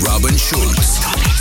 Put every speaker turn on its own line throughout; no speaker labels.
Robin Schulz.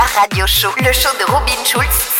Radio Show, le show de Robin Schulz,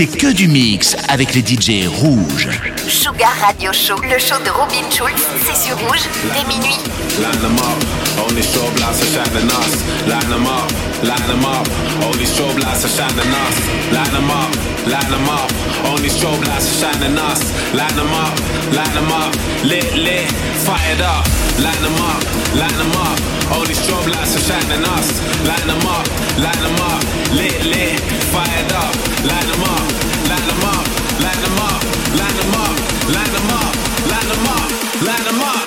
c'est
que du mix avec les DJ rouges.
Sugar Radio Show, le show de Robin Schulz, c'est sur Rouge dès minuit.
Line them up, only strobe lights are shining us. Line them up, line them up, only strobe lights are shining us. Line them up, line them up, only strobe lights are shining us. Line them up, line them up, lit, lit, fired up. Line them up, line them up, only strobe lights are shining us. Line them up, line them up, lit, lit, fired up. Line them up, line them up, line them up, line them up, line them up, line them up, line them up.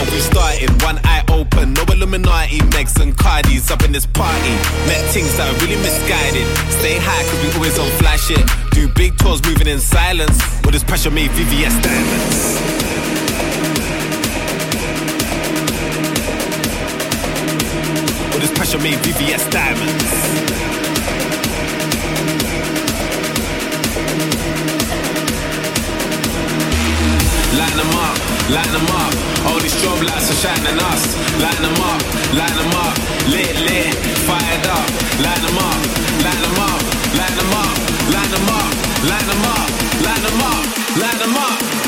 What we started? One eye open, no Illuminati, Megs and Cardis up in this party. Met things that are really misguided. Stay high, cause we always on flash shit. Do big tours moving in silence. With this pressure made VVS diamonds. With this pressure made VVS diamonds. Line them up, line them up. All these strobe lights are shining us. Line them up, line them up. Lit, lit, fired up. Line them up, line them up, line them up, line them up, line them up, line them up, line them up.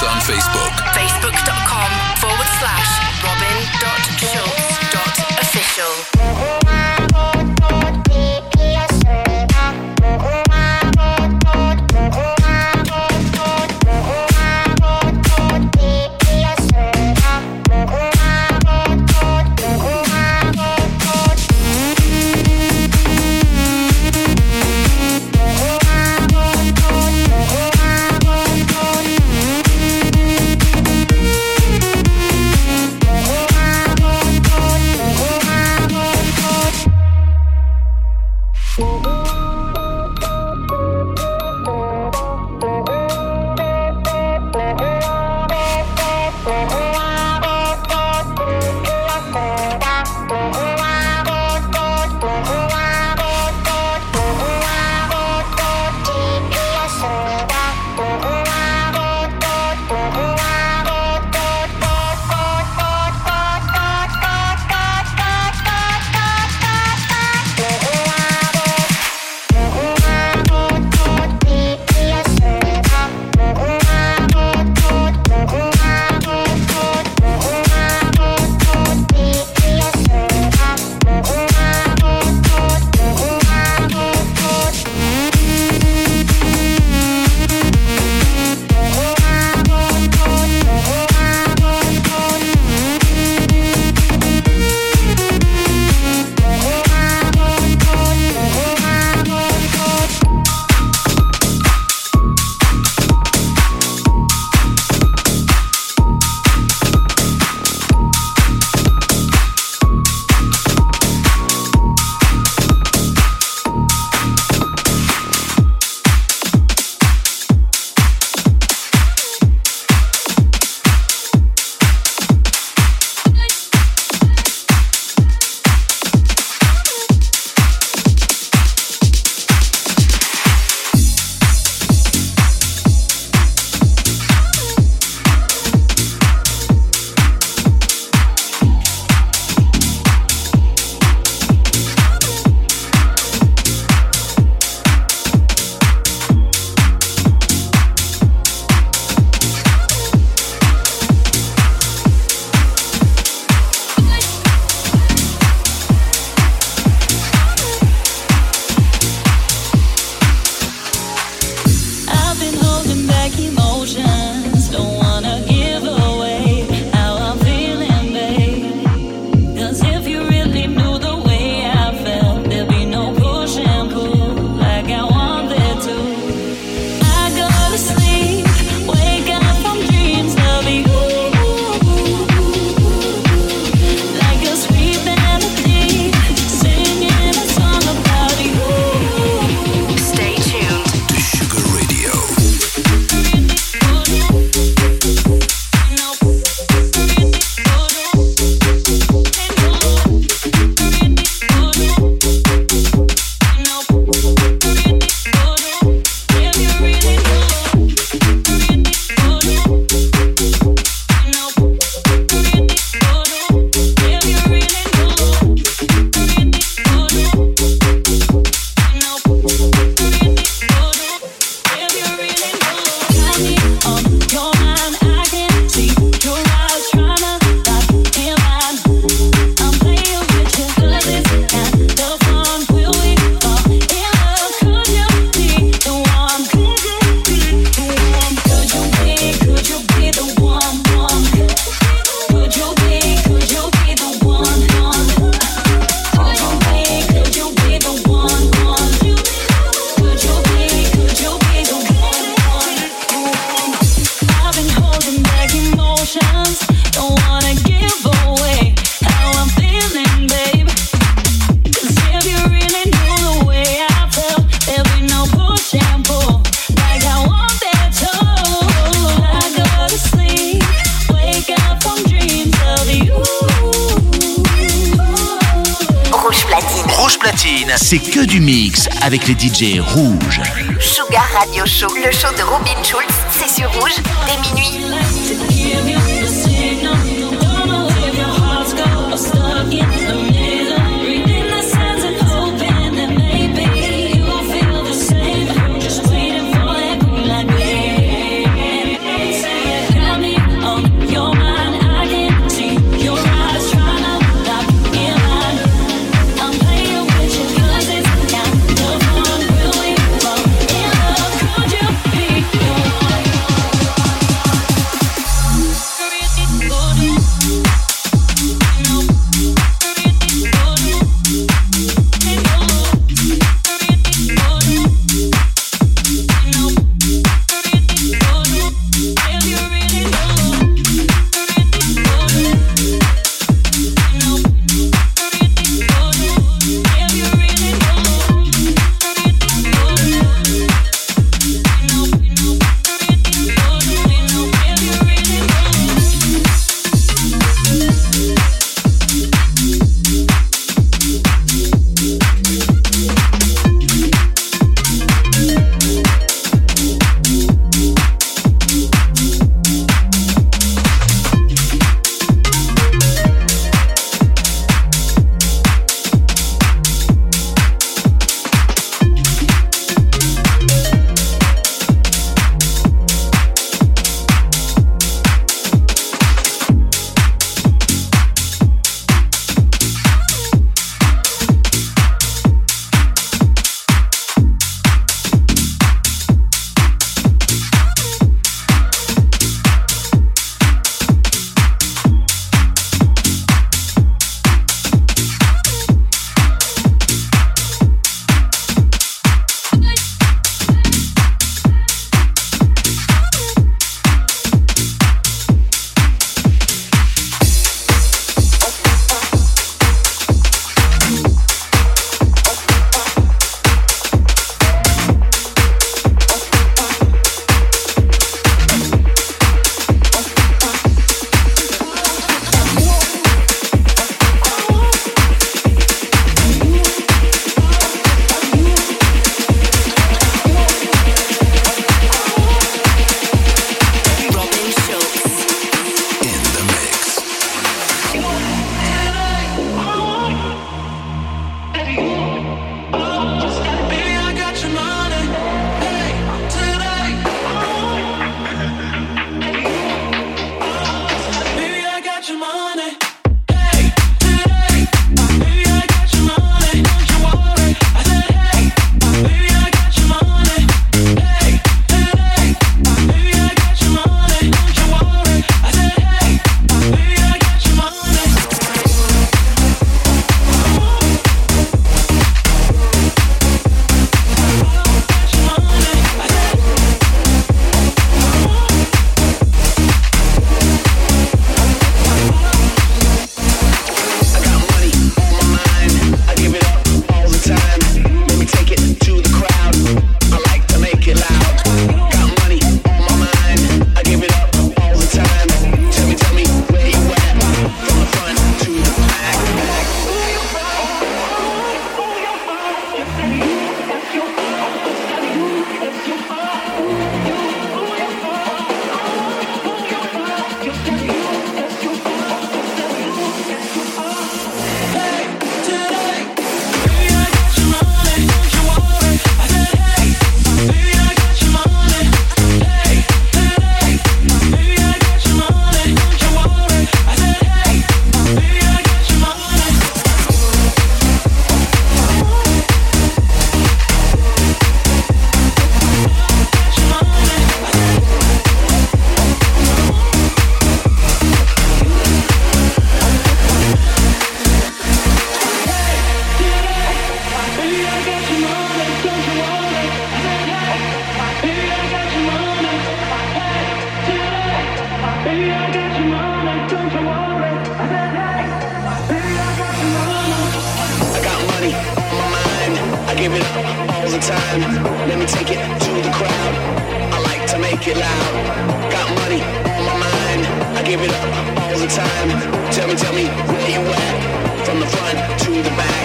on Facebook.
Facebook.com forward slash
les DJ rouges.
Sugar Radio Show, le show de Robin.
your all. take it to the crowd. I like to make it loud. Got money on my mind. I give it up all the time. Tell me, tell me where you at. From the front to the back.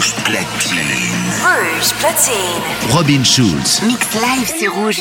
Rouge platine.
Rouge platine.
Robin Schulz.
Mix live, c'est rouge.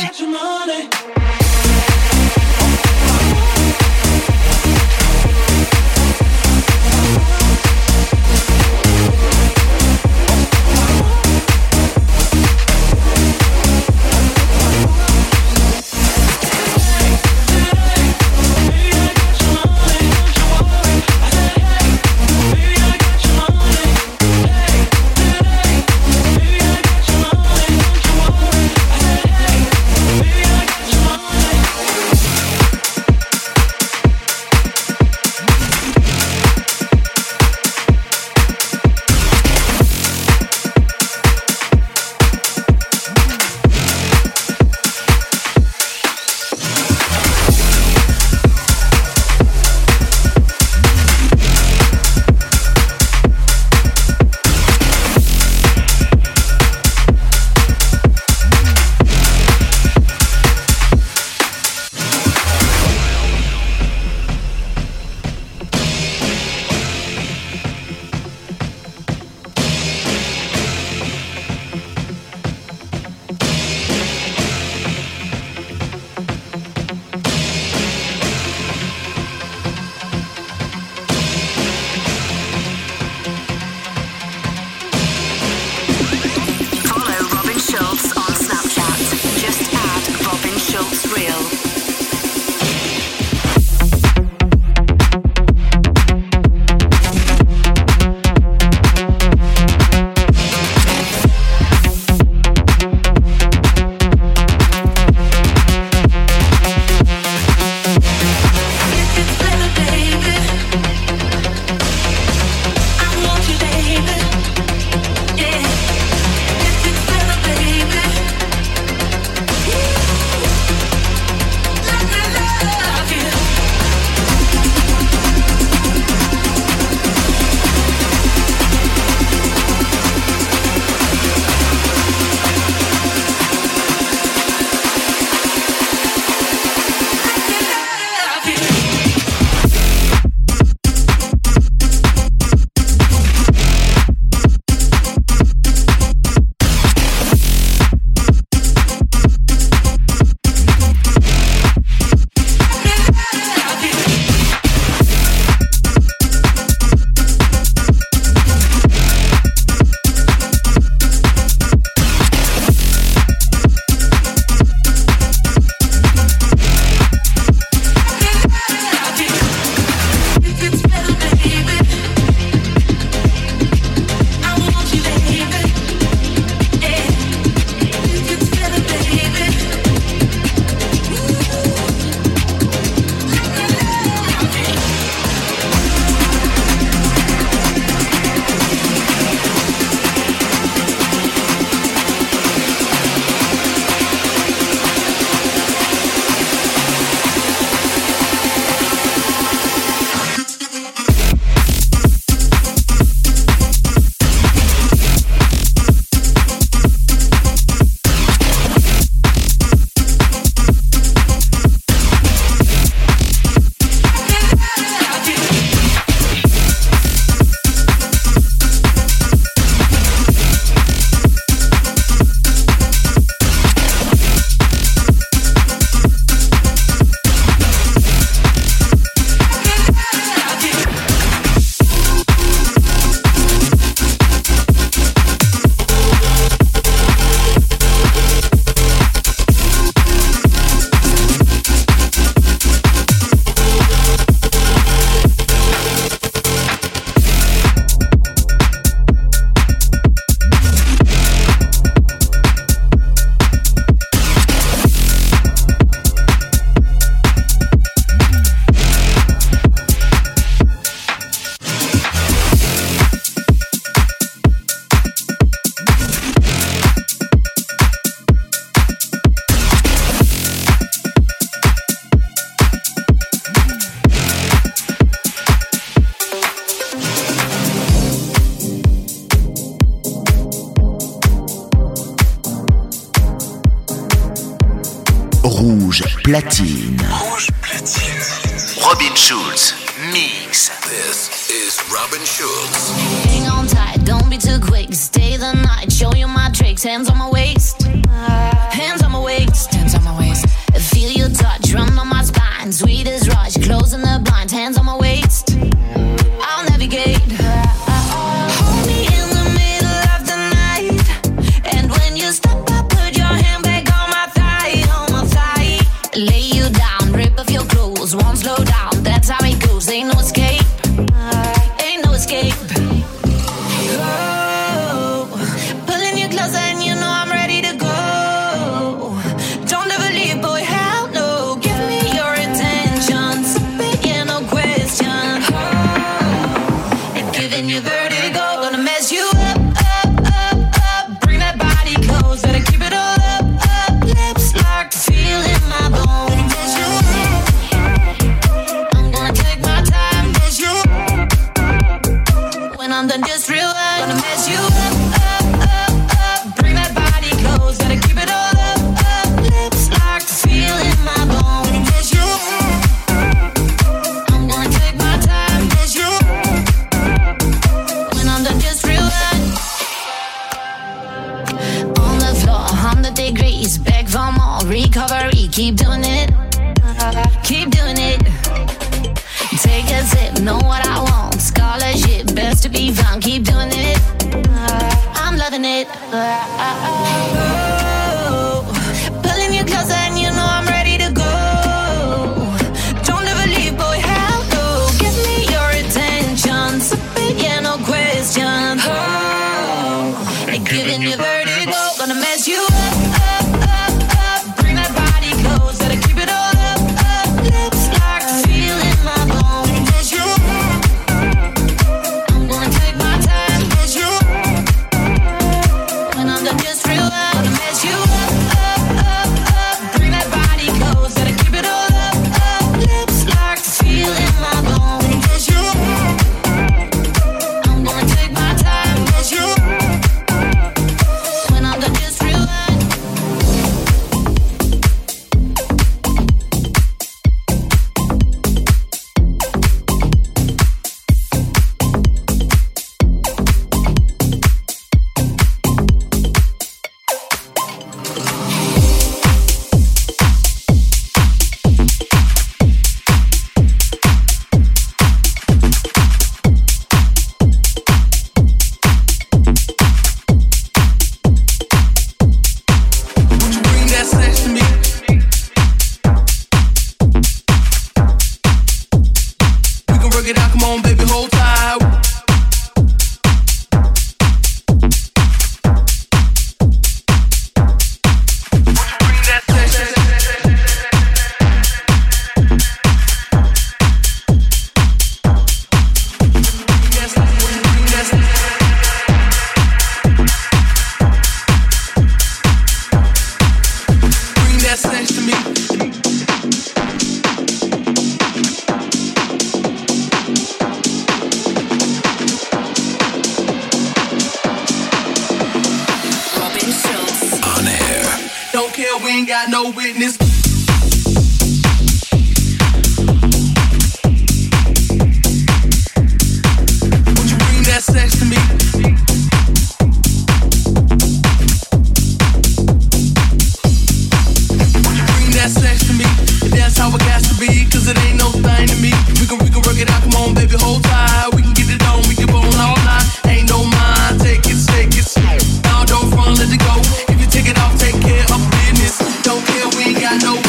We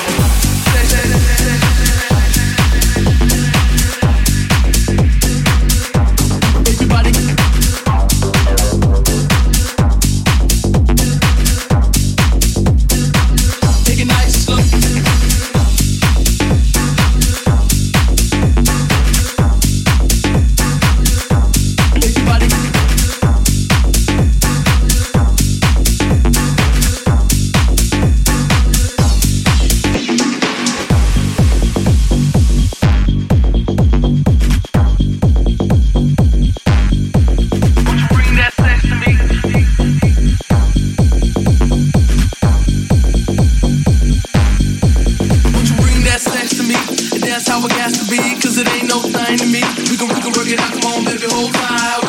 Baby, hold tight.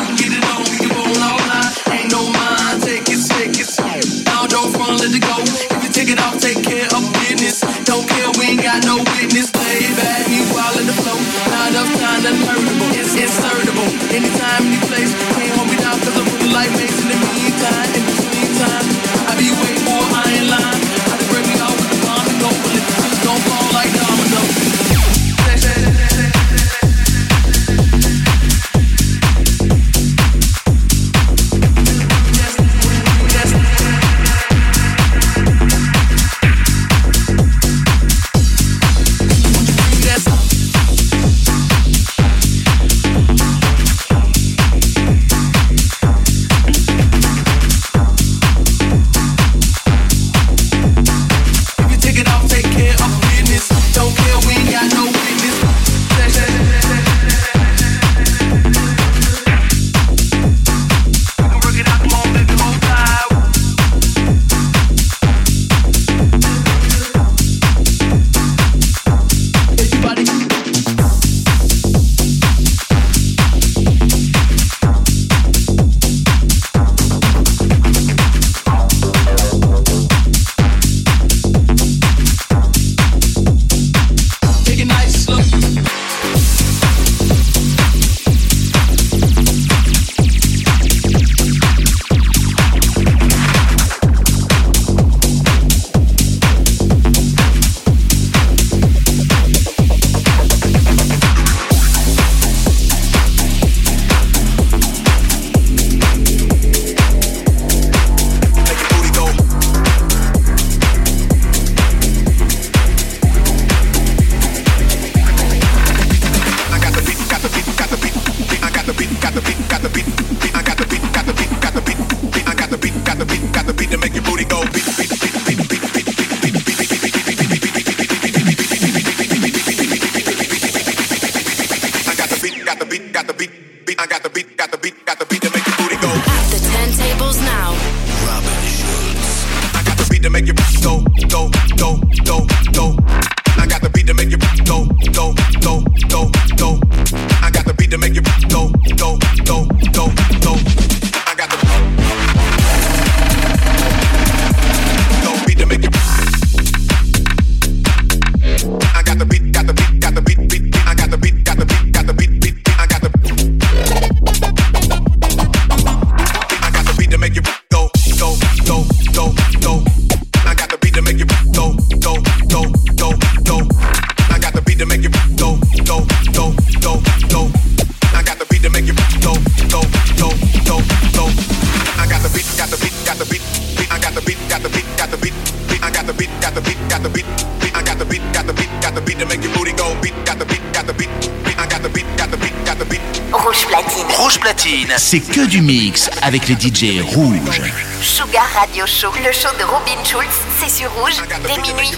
Du mix avec les DJ rouges.
Sugar Radio Show, le show de Robin Schulz, c'est sur Rouge, dès minuit.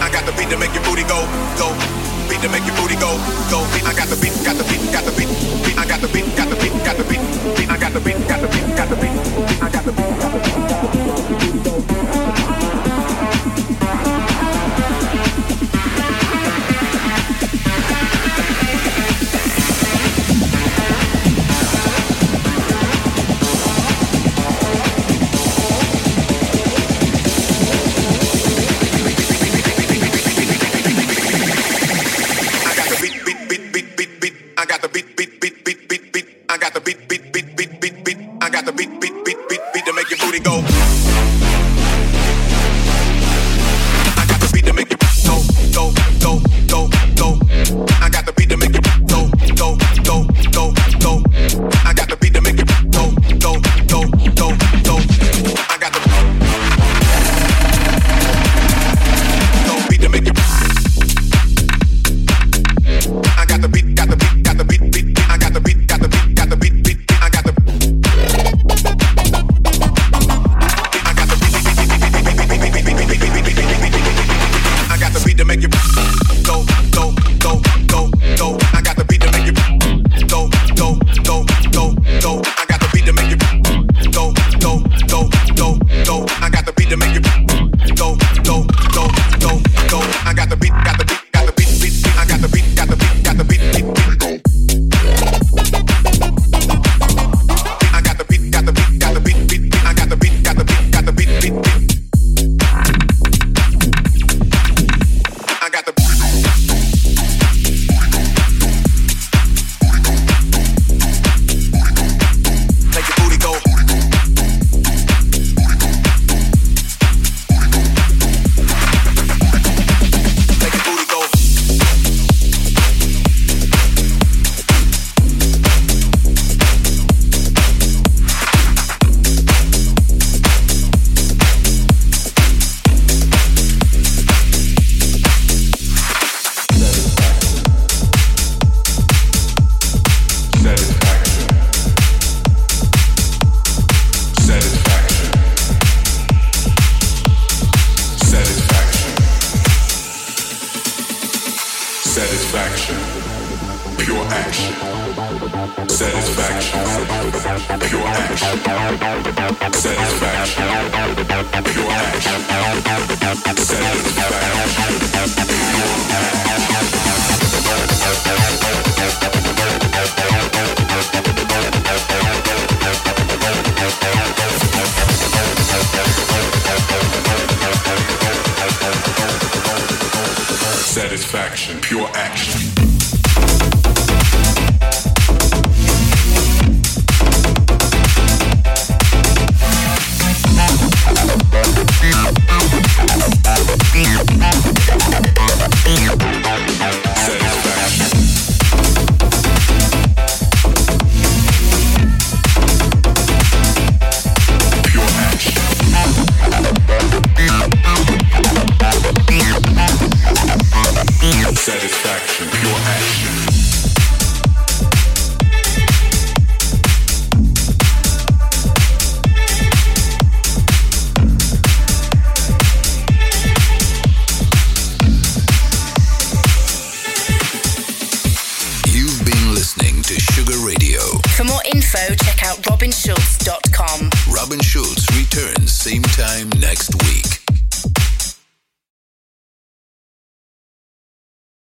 I got the beat to make your booty go, go. Beat to make your booty go, go. I got the beat, got the beat, got the beat. I got the beat, got the beat, got the beat. I got the beat, got the beat, got the beat. I got the beat, got the beat, got the beat.